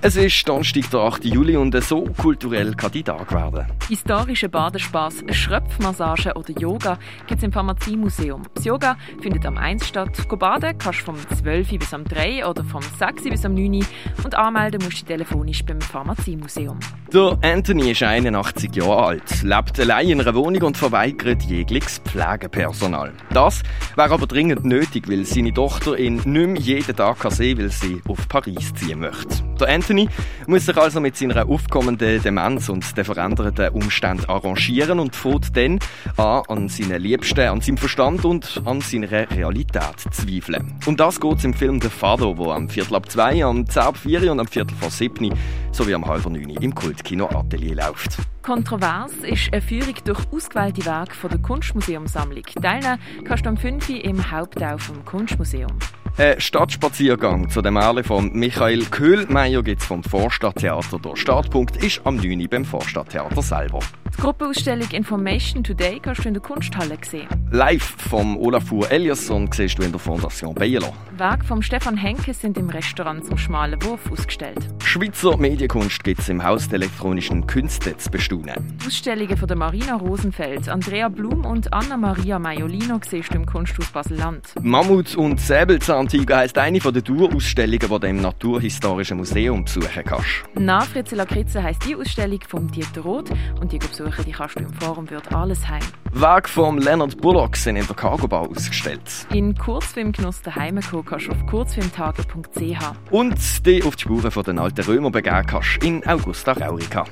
Es ist Donnerstag, der 8. Juli und so kulturell kann die Tag werden. Historische Badespaß, Schröpfmassage oder Yoga gibt es im Pharmaziemuseum. Das Yoga findet am 1 statt. Go baden kannst du vom 12 bis am 3 oder vom 6 bis am 9 und anmelden musst du telefonisch beim Pharmaziemuseum. Der Anthony ist 81 Jahre alt, lebt allein in einer Wohnung und verweigert jegliches Pflegepersonal. Das wäre aber dringend nötig, weil seine Tochter ihn nicht mehr jeden Tag sehen kann, weil sie auf Paris ziehen möchte. Der Anthony muss sich also mit seiner aufkommenden Demenz und den veränderten Umständen arrangieren und fängt dann an, an seinen Liebsten, an seinem Verstand und an seiner Realität zu zweifeln. Und das geht im Film «The Father», der am Viertel ab zwei, am 10 ab 4 und am Viertel vor 7 sowie am halb 9 im Kultkino Atelier läuft. Kontrovers ist eine Führung durch ausgewählte Werke von der Kunstmuseumsammlung. Teilnehmen kannst du am 5 im Hauptteil vom Kunstmuseum. Ein Stadtspaziergang zu dem Märchen von Michael Köhlmeier gibt es vom Vorstadttheater. Der Startpunkt ist am 9. beim Vorstadttheater selber. Die Gruppenausstellung Information Today kannst du in der Kunsthalle sehen. Live vom Olafur Eliasson siehst du in der Fondation Bayerlo. Werke von Stefan Henke sind im Restaurant zum Schmalen Wurf ausgestellt. Schweizer Medienkunst gibt es im Haus der elektronischen Künste zu bestaunen. Ausstellungen von der Marina Rosenfeld, Andrea Blum und Anna-Maria Maiolino siehst du im Kunsthaus Basel-Land. Mammut und Säbelzahntiger heisst eine der Tourausstellungen, die du im Naturhistorischen Museum besuchen kannst. Na Fritze Lakritze heisst die Ausstellung vom Dieter Roth und die besuchen die kannst du im Forum Wird alles heim. Werke von Leonard Bullock sind in der Cargo Bar ausgestellt. In Kurzfilmgenuss daheim kommen kannst du auf kurzfilmtage.ch. Und die auf die Spuren von den alten Römer begeben kannst in Augusta Raurica.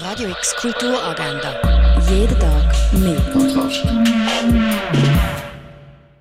Radio X Kulturagenda. Jeden Tag mehr.